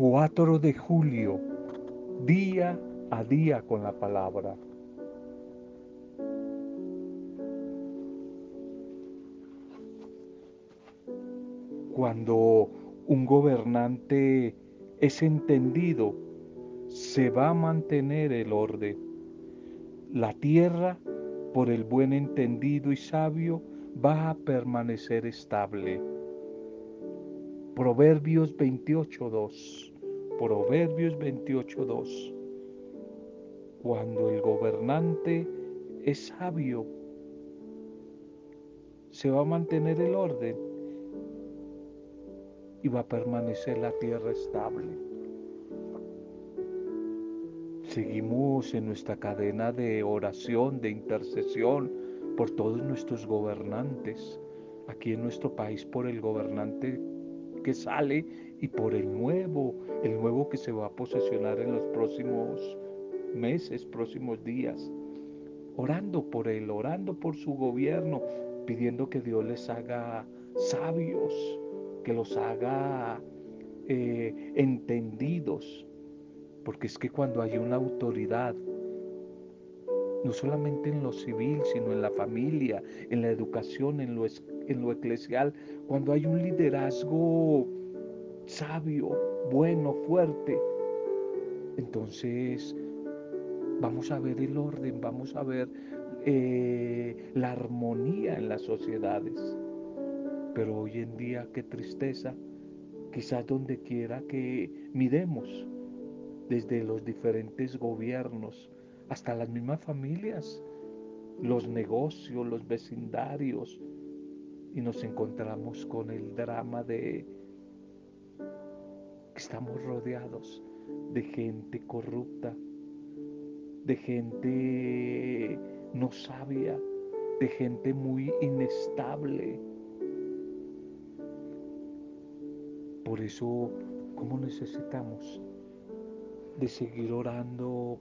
4 de julio, día a día con la palabra. Cuando un gobernante es entendido, se va a mantener el orden. La tierra, por el buen entendido y sabio, va a permanecer estable. Proverbios 28.2. Proverbios 28.2. Cuando el gobernante es sabio, se va a mantener el orden y va a permanecer la tierra estable. Seguimos en nuestra cadena de oración, de intercesión por todos nuestros gobernantes, aquí en nuestro país por el gobernante que sale y por el nuevo, el nuevo que se va a posesionar en los próximos meses, próximos días. Orando por él, orando por su gobierno, pidiendo que Dios les haga sabios, que los haga eh, entendidos. Porque es que cuando hay una autoridad, no solamente en lo civil, sino en la familia, en la educación, en lo, en lo eclesial, cuando hay un liderazgo sabio, bueno, fuerte, entonces vamos a ver el orden, vamos a ver eh, la armonía en las sociedades. Pero hoy en día, qué tristeza, quizás donde quiera que miremos, desde los diferentes gobiernos hasta las mismas familias, los negocios, los vecindarios, y nos encontramos con el drama de estamos rodeados de gente corrupta, de gente no sabia, de gente muy inestable. Por eso, ¿cómo necesitamos de seguir orando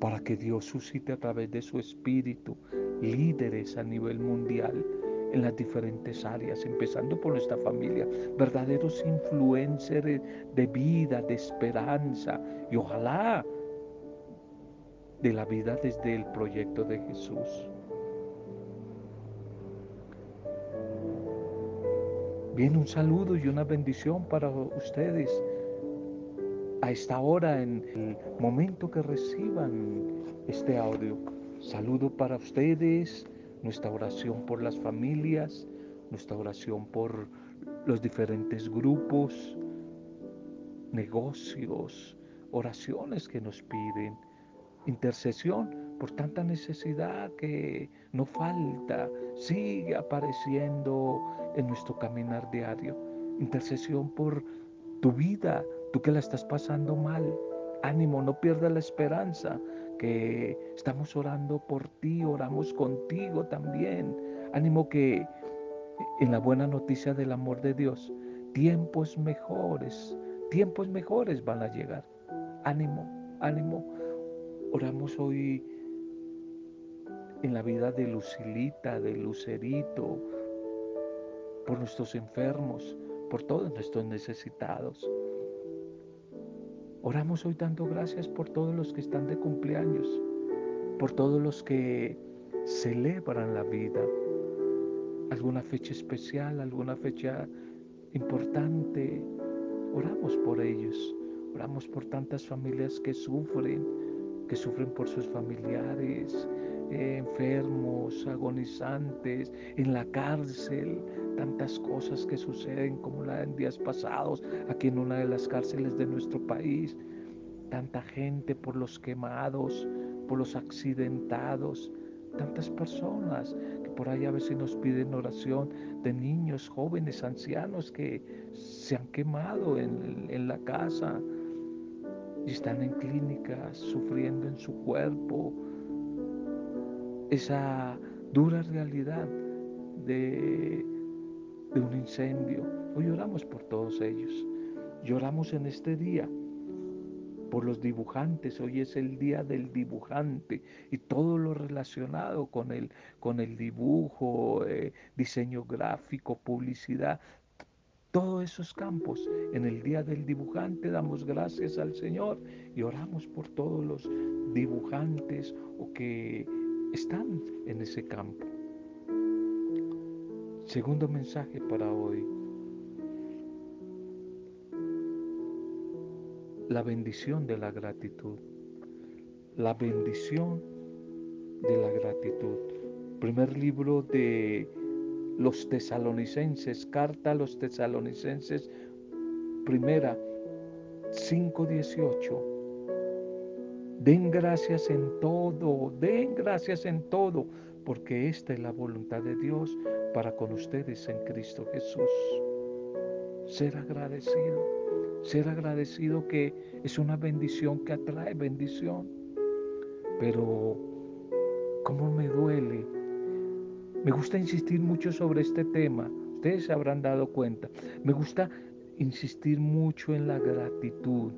para que Dios suscite a través de su espíritu líderes a nivel mundial en las diferentes áreas, empezando por nuestra familia, verdaderos influencers de vida, de esperanza y ojalá de la vida desde el proyecto de Jesús. Bien, un saludo y una bendición para ustedes a esta hora, en el momento que reciban este audio. Saludo para ustedes, nuestra oración por las familias, nuestra oración por los diferentes grupos, negocios, oraciones que nos piden, intercesión por tanta necesidad que no falta, sigue apareciendo en nuestro caminar diario. Intercesión por tu vida, tú que la estás pasando mal. Ánimo, no pierdas la esperanza que estamos orando por ti, oramos contigo también. Ánimo que en la buena noticia del amor de Dios, tiempos mejores, tiempos mejores van a llegar. Ánimo, ánimo. Oramos hoy en la vida de Lucilita, de Lucerito, por nuestros enfermos, por todos nuestros necesitados. Oramos hoy dando gracias por todos los que están de cumpleaños, por todos los que celebran la vida, alguna fecha especial, alguna fecha importante. Oramos por ellos, oramos por tantas familias que sufren, que sufren por sus familiares, enfermos, agonizantes, en la cárcel, tantas cosas que suceden como la en días pasados, aquí en una de las cárceles de nuestro país, tanta gente por los quemados, por los accidentados, tantas personas que por ahí a veces nos piden oración de niños, jóvenes, ancianos que se han quemado en, en la casa y están en clínicas sufriendo en su cuerpo, esa dura realidad de, un incendio. Hoy oramos por todos ellos. Lloramos en este día por los dibujantes. Hoy es el día del dibujante y todo lo relacionado con el, con el dibujo, eh, diseño gráfico, publicidad. todos esos campos. En el día del dibujante damos gracias al Señor y oramos por todos los dibujantes o que están en ese campo. Segundo mensaje para hoy. La bendición de la gratitud. La bendición de la gratitud. Primer libro de los tesalonicenses, carta a los tesalonicenses, primera 5.18. Den gracias en todo, den gracias en todo, porque esta es la voluntad de Dios para con ustedes en Cristo Jesús. Ser agradecido, ser agradecido que es una bendición que atrae bendición. Pero, ¿cómo me duele? Me gusta insistir mucho sobre este tema. Ustedes se habrán dado cuenta. Me gusta insistir mucho en la gratitud,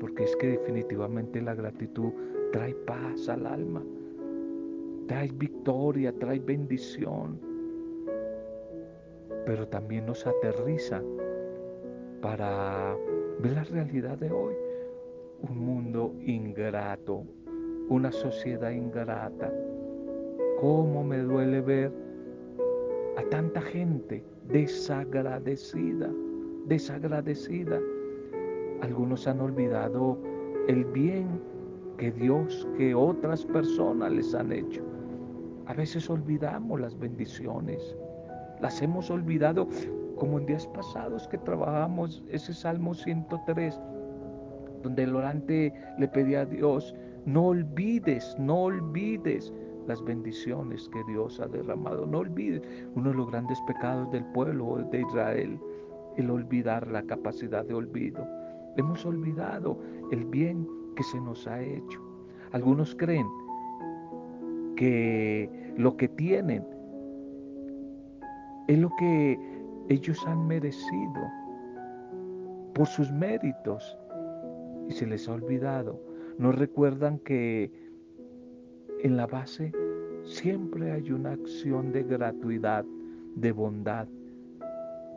porque es que definitivamente la gratitud trae paz al alma, trae victoria, trae bendición, pero también nos aterriza para ver la realidad de hoy. Un mundo ingrato, una sociedad ingrata. ¿Cómo me duele ver a tanta gente desagradecida? desagradecida. Algunos han olvidado el bien que Dios, que otras personas les han hecho. A veces olvidamos las bendiciones. Las hemos olvidado como en días pasados que trabajamos ese Salmo 103, donde el orante le pedía a Dios, no olvides, no olvides las bendiciones que Dios ha derramado. No olvides uno de los grandes pecados del pueblo de Israel el olvidar la capacidad de olvido. Hemos olvidado el bien que se nos ha hecho. Algunos creen que lo que tienen es lo que ellos han merecido por sus méritos y se les ha olvidado. No recuerdan que en la base siempre hay una acción de gratuidad, de bondad,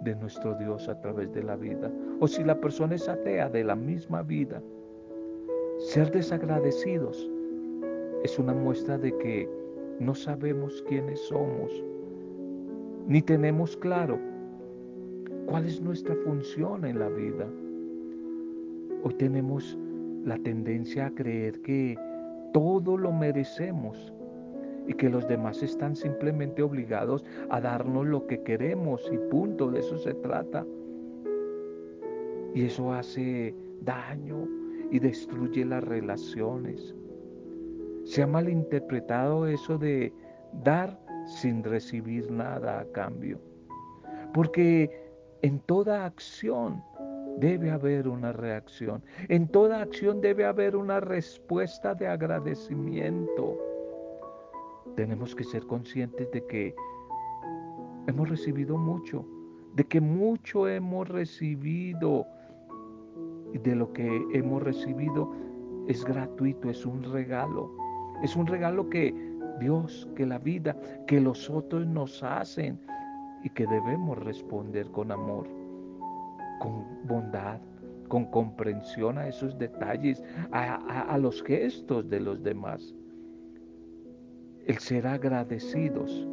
de nuestro Dios a través de la vida. O si la persona es atea de la misma vida, ser desagradecidos es una muestra de que no sabemos quiénes somos, ni tenemos claro cuál es nuestra función en la vida. Hoy tenemos la tendencia a creer que todo lo merecemos y que los demás están simplemente obligados a darnos lo que queremos y punto, de eso se trata. Y eso hace daño y destruye las relaciones. Se ha malinterpretado eso de dar sin recibir nada a cambio. Porque en toda acción debe haber una reacción. En toda acción debe haber una respuesta de agradecimiento tenemos que ser conscientes de que hemos recibido mucho, de que mucho hemos recibido y de lo que hemos recibido es gratuito, es un regalo. Es un regalo que Dios, que la vida, que los otros nos hacen y que debemos responder con amor, con bondad, con comprensión a esos detalles, a, a los gestos de los demás. El ser agradecidos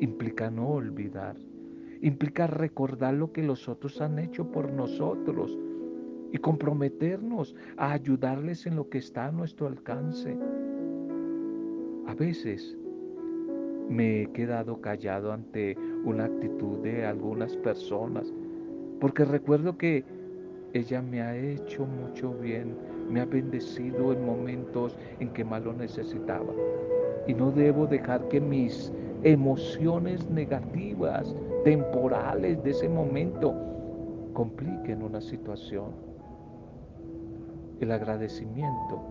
implica no olvidar, implica recordar lo que los otros han hecho por nosotros y comprometernos a ayudarles en lo que está a nuestro alcance. A veces me he quedado callado ante una actitud de algunas personas, porque recuerdo que ella me ha hecho mucho bien, me ha bendecido en momentos en que más lo necesitaba y no debo dejar que mis emociones negativas, temporales de ese momento, compliquen una situación. El agradecimiento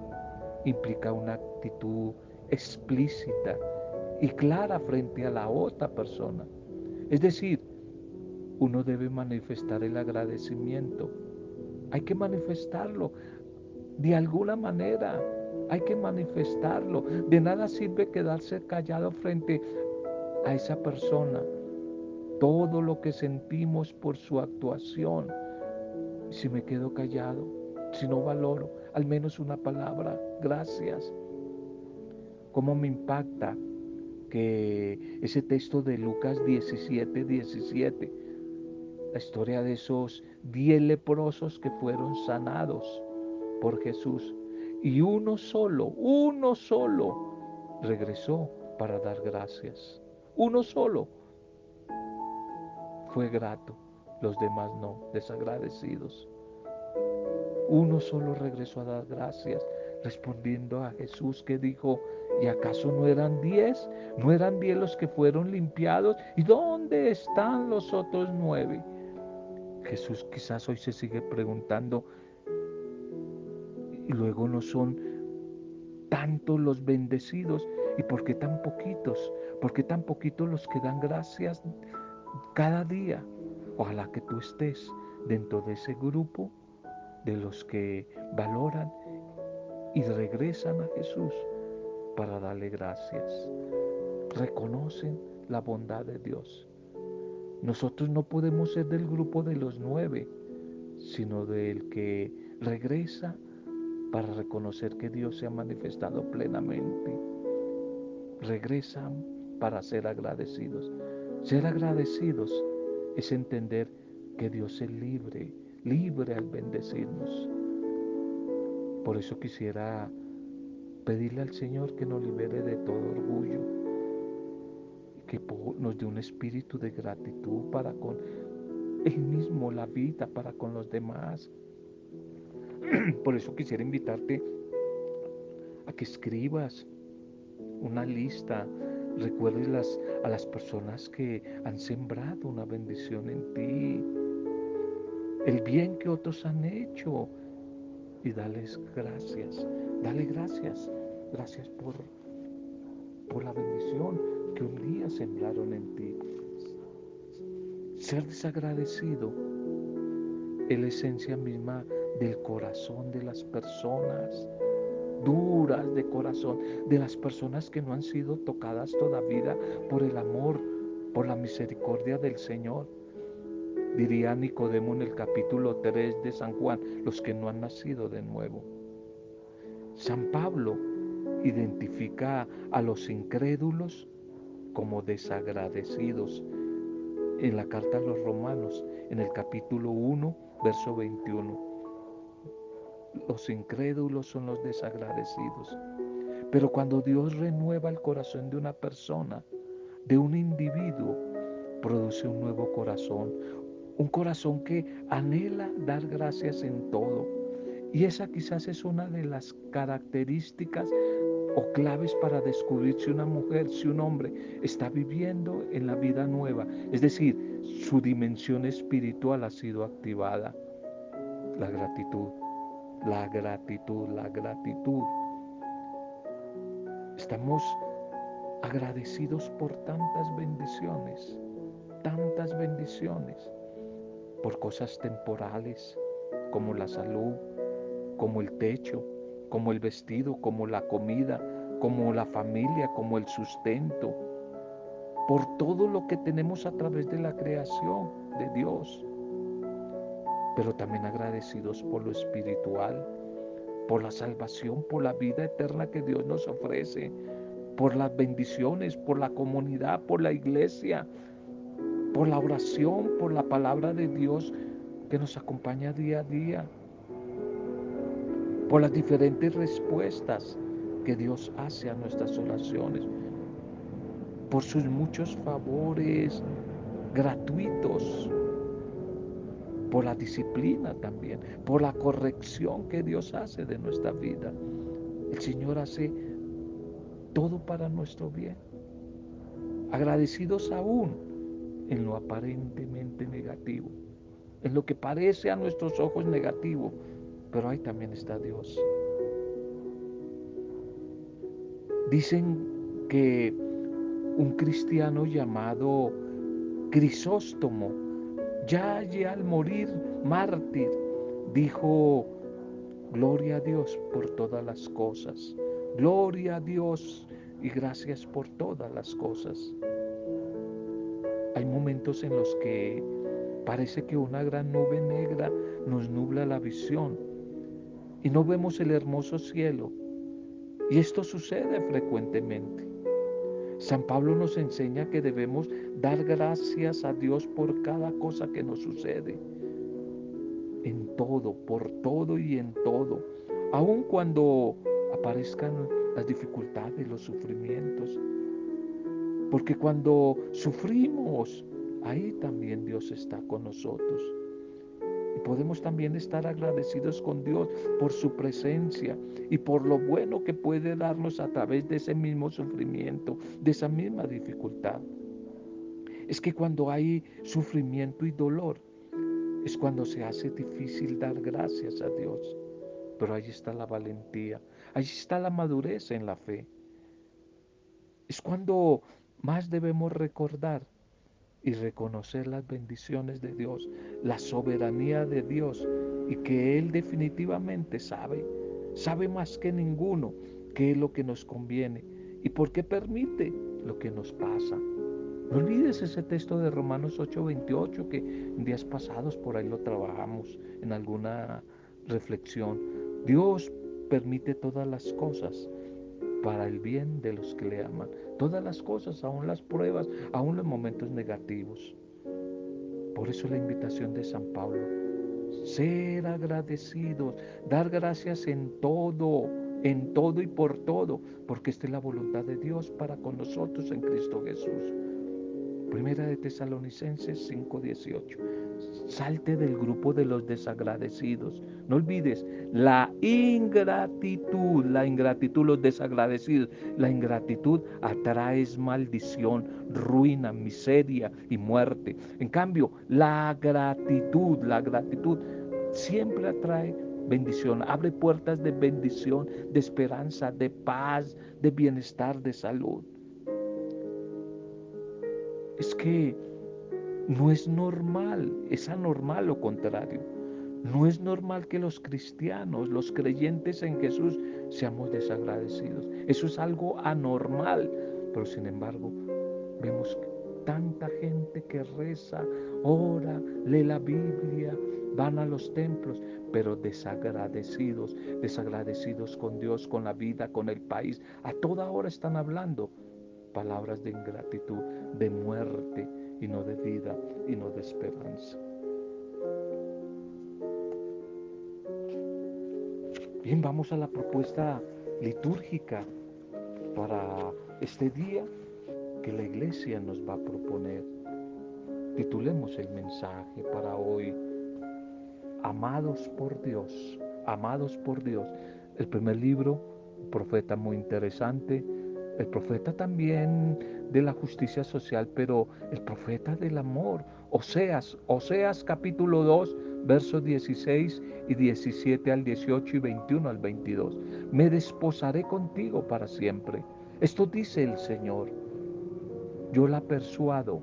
implica una actitud explícita y clara frente a la otra persona. Es decir, uno debe manifestar el agradecimiento. Hay que manifestarlo de alguna manera hay que manifestarlo. De nada sirve quedarse callado frente a esa persona todo lo que sentimos por su actuación. Si me quedo callado, si no valoro al menos una palabra, gracias. ¿Cómo me impacta que ese texto de Lucas 17, 17, la historia de esos diez leprosos que fueron sanados por Jesús y uno solo, uno solo regresó para dar gracias. Uno solo fue grato, los demás no, desagradecidos. Uno solo regresó a dar gracias, respondiendo a Jesús que dijo, ¿y acaso no eran diez? ¿No eran diez los que fueron limpiados? ¿Y dónde están los otros nueve? Jesús quizás hoy se sigue preguntando, y luego no son tantos los bendecidos, ¿y por qué tan poquitos? ¿Por qué tan poquitos los que dan gracias cada día? Ojalá que tú estés dentro de ese grupo de los que valoran y regresan a Jesús para darle gracias. Reconocen la bondad de Dios. Nosotros no podemos ser del grupo de los nueve, sino del que regresa para reconocer que Dios se ha manifestado plenamente. Regresan para ser agradecidos. Ser agradecidos es entender que Dios es libre, libre al bendecirnos. Por eso quisiera pedirle al Señor que nos libere de todo orgullo, que nos dé un espíritu de gratitud para con Él mismo, la vida, para con los demás. Por eso quisiera invitarte a que escribas una lista, recuerdes a las personas que han sembrado una bendición en ti. El bien que otros han hecho y dales gracias. Dale gracias. Gracias por, por la bendición que un día sembraron en ti. Ser desagradecido es la esencia misma del corazón de las personas duras de corazón, de las personas que no han sido tocadas todavía por el amor, por la misericordia del Señor diría Nicodemo en el capítulo 3 de San Juan, los que no han nacido de nuevo. San Pablo identifica a los incrédulos como desagradecidos en la carta a los romanos, en el capítulo 1, verso 21. Los incrédulos son los desagradecidos. Pero cuando Dios renueva el corazón de una persona, de un individuo, produce un nuevo corazón, un corazón que anhela dar gracias en todo. Y esa quizás es una de las características o claves para descubrir si una mujer, si un hombre está viviendo en la vida nueva. Es decir, su dimensión espiritual ha sido activada. La gratitud, la gratitud, la gratitud. Estamos agradecidos por tantas bendiciones, tantas bendiciones por cosas temporales como la salud, como el techo, como el vestido, como la comida, como la familia, como el sustento, por todo lo que tenemos a través de la creación de Dios, pero también agradecidos por lo espiritual, por la salvación, por la vida eterna que Dios nos ofrece, por las bendiciones, por la comunidad, por la iglesia, por la oración, por la palabra de Dios que nos acompaña día a día, por las diferentes respuestas que Dios hace a nuestras oraciones, por sus muchos favores gratuitos, por la disciplina también, por la corrección que Dios hace de nuestra vida. El Señor hace todo para nuestro bien. Agradecidos aún en lo aparentemente negativo, en lo que parece a nuestros ojos negativo, pero ahí también está Dios. Dicen que un cristiano llamado Crisóstomo, ya allí al morir mártir, dijo, gloria a Dios por todas las cosas, gloria a Dios y gracias por todas las cosas. Hay momentos en los que parece que una gran nube negra nos nubla la visión y no vemos el hermoso cielo. Y esto sucede frecuentemente. San Pablo nos enseña que debemos dar gracias a Dios por cada cosa que nos sucede. En todo, por todo y en todo. Aun cuando aparezcan las dificultades, los sufrimientos. Porque cuando sufrimos, ahí también Dios está con nosotros. Y podemos también estar agradecidos con Dios por su presencia y por lo bueno que puede darnos a través de ese mismo sufrimiento, de esa misma dificultad. Es que cuando hay sufrimiento y dolor, es cuando se hace difícil dar gracias a Dios. Pero ahí está la valentía, ahí está la madurez en la fe. Es cuando más debemos recordar y reconocer las bendiciones de Dios, la soberanía de Dios y que Él definitivamente sabe, sabe más que ninguno qué es lo que nos conviene y por qué permite lo que nos pasa. No olvides ese texto de Romanos 8:28 que en días pasados por ahí lo trabajamos en alguna reflexión. Dios permite todas las cosas para el bien de los que le aman. Todas las cosas, aún las pruebas, aún los momentos negativos. Por eso la invitación de San Pablo, ser agradecidos, dar gracias en todo, en todo y por todo, porque esta es la voluntad de Dios para con nosotros en Cristo Jesús. Primera de Tesalonicenses 5:18. Salte del grupo de los desagradecidos. No olvides la ingratitud, la ingratitud, los desagradecidos. La ingratitud atrae maldición, ruina, miseria y muerte. En cambio, la gratitud, la gratitud siempre atrae bendición, abre puertas de bendición, de esperanza, de paz, de bienestar, de salud es que no es normal, es anormal lo contrario. No es normal que los cristianos, los creyentes en Jesús, seamos desagradecidos. Eso es algo anormal. Pero sin embargo, vemos tanta gente que reza, ora, lee la Biblia, van a los templos, pero desagradecidos, desagradecidos con Dios, con la vida, con el país. A toda hora están hablando palabras de ingratitud, de muerte y no de vida y no de esperanza. Bien, vamos a la propuesta litúrgica para este día que la iglesia nos va a proponer. Titulemos el mensaje para hoy, Amados por Dios, amados por Dios. El primer libro, un profeta muy interesante, el profeta también de la justicia social, pero el profeta del amor. Oseas, Oseas capítulo 2, versos 16 y 17 al 18 y 21 al 22. Me desposaré contigo para siempre. Esto dice el Señor. Yo la persuado,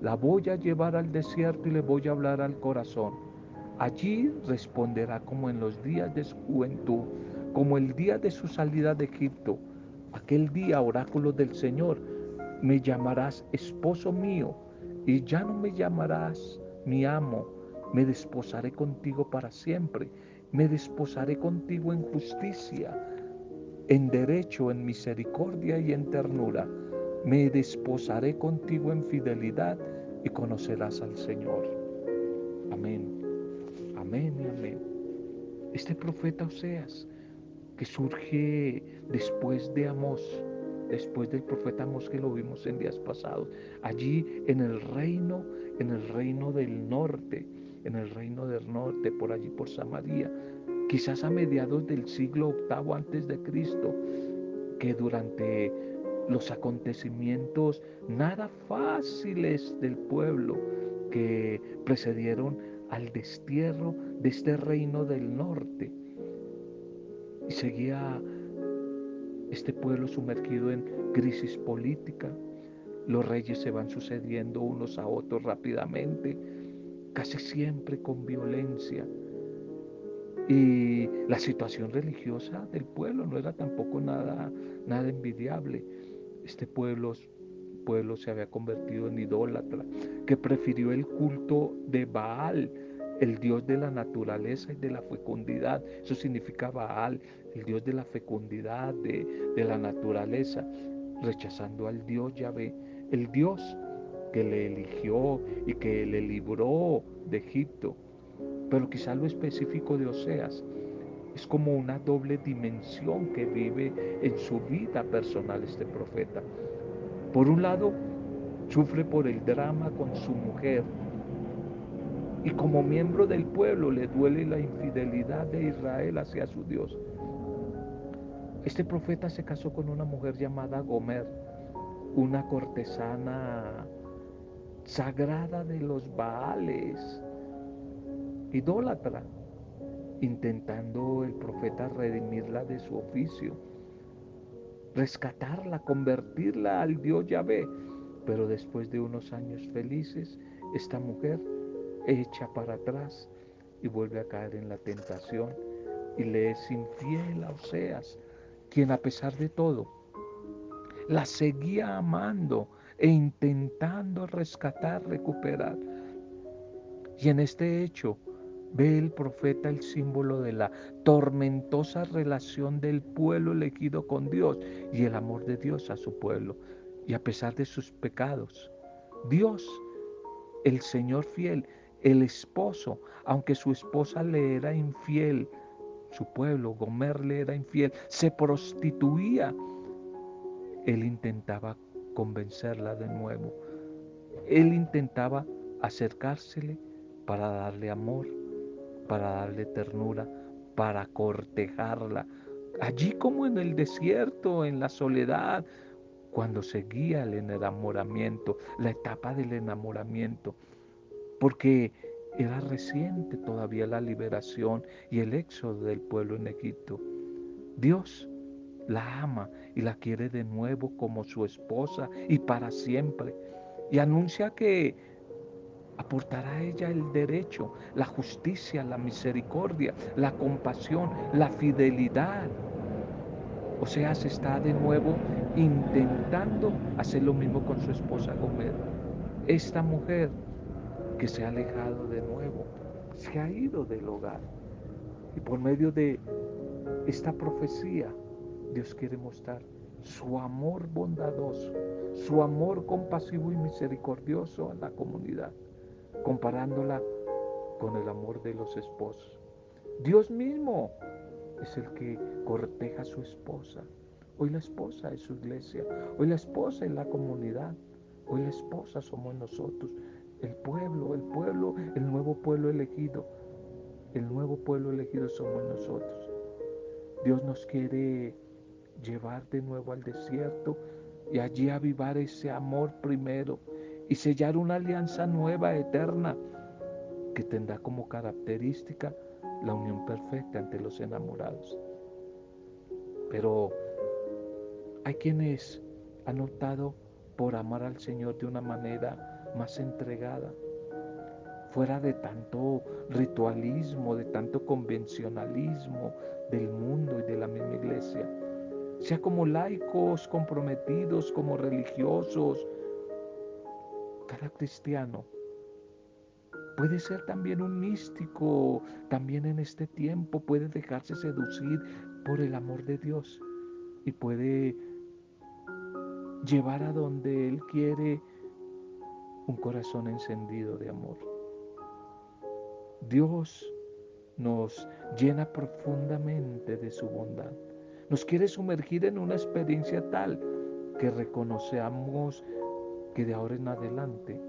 la voy a llevar al desierto y le voy a hablar al corazón. Allí responderá como en los días de su juventud, como el día de su salida de Egipto Aquel día, oráculo del Señor, me llamarás esposo mío y ya no me llamarás mi amo. Me desposaré contigo para siempre. Me desposaré contigo en justicia, en derecho, en misericordia y en ternura. Me desposaré contigo en fidelidad y conocerás al Señor. Amén. Amén y amén. Este profeta Oseas que surge después de Amós, después del profeta Amós que lo vimos en días pasados, allí en el reino, en el reino del norte, en el reino del norte, por allí por Samaria, quizás a mediados del siglo octavo antes de Cristo, que durante los acontecimientos nada fáciles del pueblo que precedieron al destierro de este reino del norte, y seguía este pueblo sumergido en crisis política. Los reyes se van sucediendo unos a otros rápidamente, casi siempre con violencia. Y la situación religiosa del pueblo no era tampoco nada, nada envidiable. Este pueblo pueblo se había convertido en idólatra, que prefirió el culto de Baal, el dios de la naturaleza y de la fecundidad. Eso significa Baal, el dios de la fecundidad, de, de la naturaleza, rechazando al dios Yahvé, el dios que le eligió y que le libró de Egipto. Pero quizá lo específico de Oseas es como una doble dimensión que vive en su vida personal este profeta. Por un lado, sufre por el drama con su mujer y como miembro del pueblo le duele la infidelidad de Israel hacia su Dios. Este profeta se casó con una mujer llamada Gomer, una cortesana sagrada de los Baales, idólatra, intentando el profeta redimirla de su oficio, rescatarla, convertirla al Dios Yahvé. Pero después de unos años felices, esta mujer echa para atrás y vuelve a caer en la tentación y le es infiel a Oseas, quien a pesar de todo la seguía amando e intentando rescatar, recuperar. Y en este hecho ve el profeta el símbolo de la tormentosa relación del pueblo elegido con Dios y el amor de Dios a su pueblo. Y a pesar de sus pecados, Dios, el Señor fiel, el esposo, aunque su esposa le era infiel, su pueblo, Gomer le era infiel, se prostituía, él intentaba convencerla de nuevo. Él intentaba acercársele para darle amor, para darle ternura, para cortejarla. Allí como en el desierto, en la soledad, cuando seguía el enamoramiento, la etapa del enamoramiento, porque era reciente todavía la liberación y el éxodo del pueblo en Egipto. Dios la ama y la quiere de nuevo como su esposa y para siempre. Y anuncia que aportará a ella el derecho, la justicia, la misericordia, la compasión, la fidelidad. O sea, se está de nuevo intentando hacer lo mismo con su esposa Gomer. Esta mujer que se ha alejado de nuevo, se ha ido del hogar. Y por medio de esta profecía, Dios quiere mostrar su amor bondadoso, su amor compasivo y misericordioso a la comunidad comparándola con el amor de los esposos. Dios mismo es el que corteja a su esposa. Hoy la esposa es su iglesia. Hoy la esposa es la comunidad. Hoy la esposa somos nosotros. El pueblo, el pueblo, el nuevo pueblo elegido. El nuevo pueblo elegido somos nosotros. Dios nos quiere llevar de nuevo al desierto y allí avivar ese amor primero y sellar una alianza nueva, eterna, que tendrá como característica la unión perfecta entre los enamorados. Pero hay quienes han optado por amar al Señor de una manera más entregada, fuera de tanto ritualismo, de tanto convencionalismo del mundo y de la misma iglesia. Sea como laicos comprometidos, como religiosos, cada cristiano puede ser también un místico, también en este tiempo puede dejarse seducir por el amor de Dios y puede llevar a donde Él quiere un corazón encendido de amor. Dios nos llena profundamente de su bondad. Nos quiere sumergir en una experiencia tal que reconozcamos que de ahora en adelante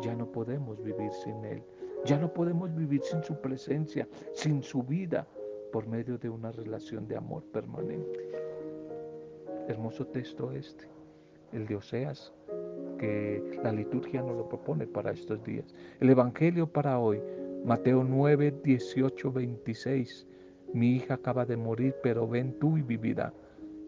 ya no podemos vivir sin Él. Ya no podemos vivir sin su presencia, sin su vida, por medio de una relación de amor permanente. Hermoso texto este, el de Oseas, que la liturgia nos lo propone para estos días. El Evangelio para hoy, Mateo 9, 18, 26. Mi hija acaba de morir, pero ven tú y vivirá.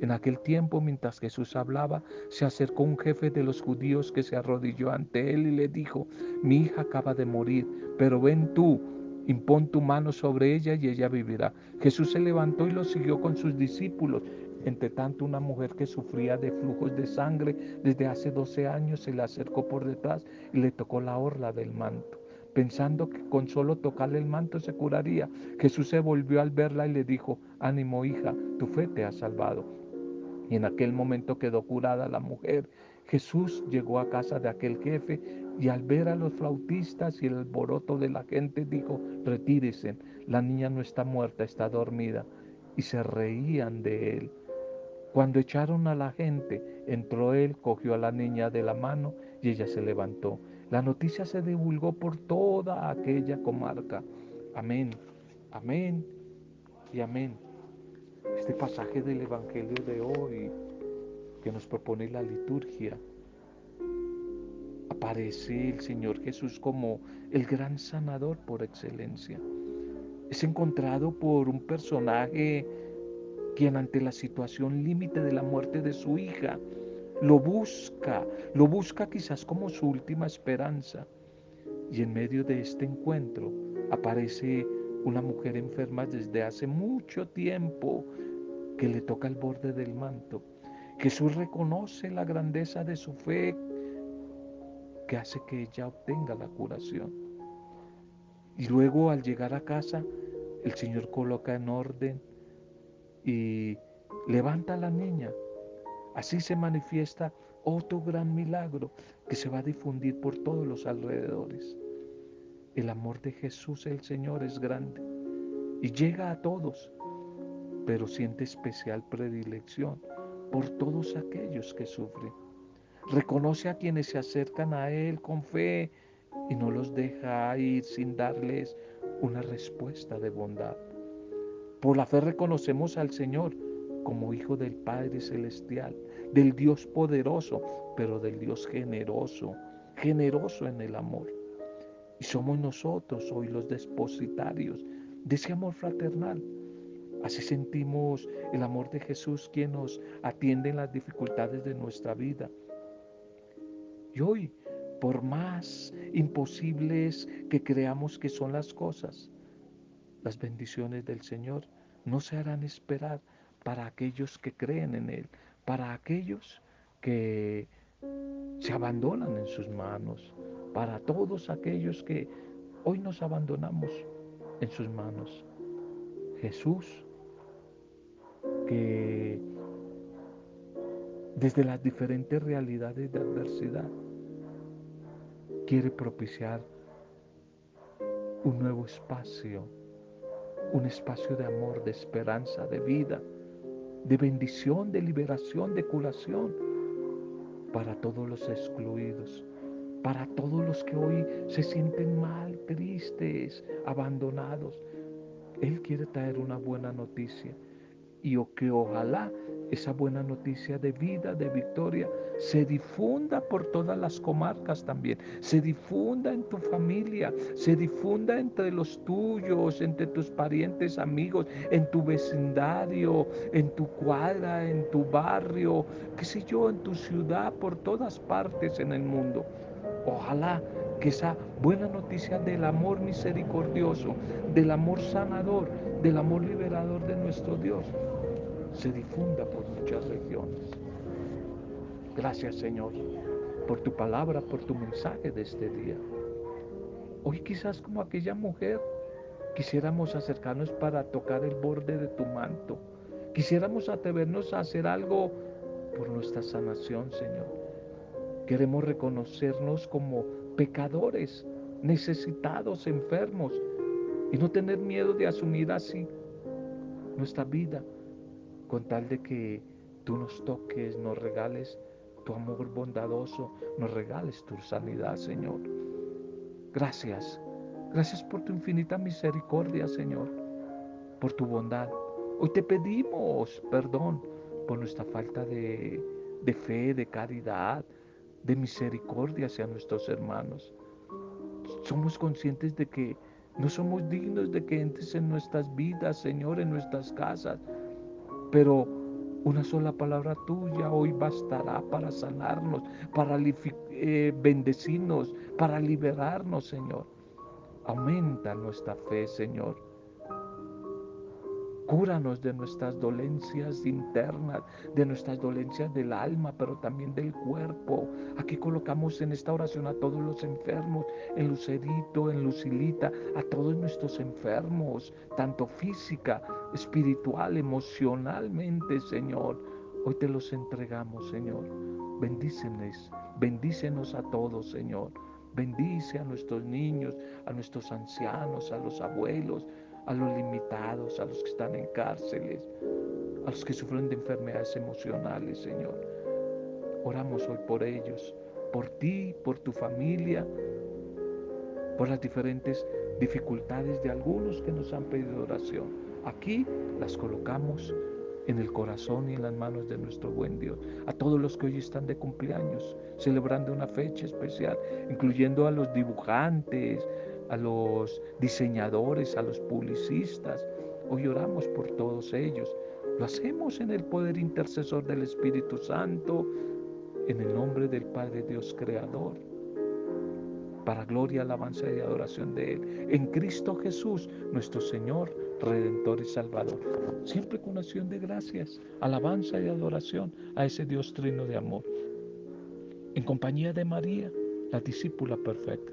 En aquel tiempo, mientras Jesús hablaba, se acercó un jefe de los judíos que se arrodilló ante él y le dijo, mi hija acaba de morir, pero ven tú, impón tu mano sobre ella y ella vivirá. Jesús se levantó y lo siguió con sus discípulos. Entre tanto, una mujer que sufría de flujos de sangre desde hace 12 años se le acercó por detrás y le tocó la orla del manto. Pensando que con solo tocarle el manto se curaría, Jesús se volvió al verla y le dijo, ánimo hija, tu fe te ha salvado. Y en aquel momento quedó curada la mujer. Jesús llegó a casa de aquel jefe y al ver a los flautistas y el alboroto de la gente dijo, retírese, la niña no está muerta, está dormida. Y se reían de él. Cuando echaron a la gente, entró él, cogió a la niña de la mano y ella se levantó. La noticia se divulgó por toda aquella comarca. Amén, amén y amén. Este pasaje del Evangelio de hoy que nos propone la liturgia, aparece el Señor Jesús como el gran sanador por excelencia. Es encontrado por un personaje quien ante la situación límite de la muerte de su hija, lo busca, lo busca quizás como su última esperanza. Y en medio de este encuentro aparece una mujer enferma desde hace mucho tiempo que le toca el borde del manto. Jesús reconoce la grandeza de su fe que hace que ella obtenga la curación. Y luego al llegar a casa, el Señor coloca en orden y levanta a la niña. Así se manifiesta otro gran milagro que se va a difundir por todos los alrededores. El amor de Jesús el Señor es grande y llega a todos, pero siente especial predilección por todos aquellos que sufren. Reconoce a quienes se acercan a Él con fe y no los deja ir sin darles una respuesta de bondad. Por la fe reconocemos al Señor como Hijo del Padre Celestial, del Dios poderoso, pero del Dios generoso, generoso en el amor. Y somos nosotros hoy los depositarios de ese amor fraternal. Así sentimos el amor de Jesús quien nos atiende en las dificultades de nuestra vida. Y hoy, por más imposibles que creamos que son las cosas, las bendiciones del Señor no se harán esperar para aquellos que creen en Él, para aquellos que se abandonan en sus manos, para todos aquellos que hoy nos abandonamos en sus manos. Jesús, que desde las diferentes realidades de adversidad quiere propiciar un nuevo espacio un espacio de amor, de esperanza, de vida, de bendición, de liberación, de curación para todos los excluidos, para todos los que hoy se sienten mal, tristes, abandonados. Él quiere traer una buena noticia y que ojalá esa buena noticia de vida, de victoria, se difunda por todas las comarcas también, se difunda en tu familia, se difunda entre los tuyos, entre tus parientes, amigos, en tu vecindario, en tu cuadra, en tu barrio, qué sé yo, en tu ciudad, por todas partes en el mundo. Ojalá que esa buena noticia del amor misericordioso, del amor sanador, del amor liberador de nuestro Dios, se difunda por muchas regiones. Gracias Señor por tu palabra, por tu mensaje de este día. Hoy quizás como aquella mujer quisiéramos acercarnos para tocar el borde de tu manto. Quisiéramos atrevernos a hacer algo por nuestra sanación, Señor. Queremos reconocernos como pecadores, necesitados, enfermos, y no tener miedo de asumir así nuestra vida con tal de que tú nos toques, nos regales tu amor bondadoso, nos regales tu sanidad, Señor. Gracias, gracias por tu infinita misericordia, Señor, por tu bondad. Hoy te pedimos perdón por nuestra falta de, fe, de caridad, de misericordia hacia nuestros hermanos. Somos conscientes de que no somos dignos de que entres en nuestras vidas, Señor, en nuestras casas pero una sola palabra tuya hoy bastará para sanarnos, para eh, bendecirnos, para liberarnos, Señor. Aumenta nuestra fe, Señor. Cúranos de nuestras dolencias internas, de nuestras dolencias del alma, pero también del cuerpo. Aquí colocamos en esta oración a todos los enfermos, en Lucerito, en Lucilita, a todos nuestros enfermos, tanto física, espiritual, emocionalmente, Señor. Hoy te los entregamos, Señor. Bendícenos, bendícenos a todos, Señor. Bendice a nuestros niños, a nuestros ancianos, a los abuelos, a los limitados, a los que están en cárceles, a los que sufren de enfermedades emocionales, Señor. Oramos hoy por ellos, por ti, por tu familia, por las diferentes dificultades de algunos que nos han pedido oración. Aquí las colocamos en el corazón y en las manos de nuestro buen Dios. A todos los que hoy están de cumpleaños, celebrando una fecha especial, incluyendo a los dibujantes, a los diseñadores, a los publicistas. Hoy oramos por todos ellos. Lo hacemos en el poder intercesor del Espíritu Santo, en el nombre del Padre Dios Creador, para gloria, alabanza y adoración de Él. En Cristo Jesús, nuestro Señor, Redentor y Salvador. Siempre con acción de gracias, alabanza y adoración a ese Dios trino de amor. En compañía de María, la discípula perfecta.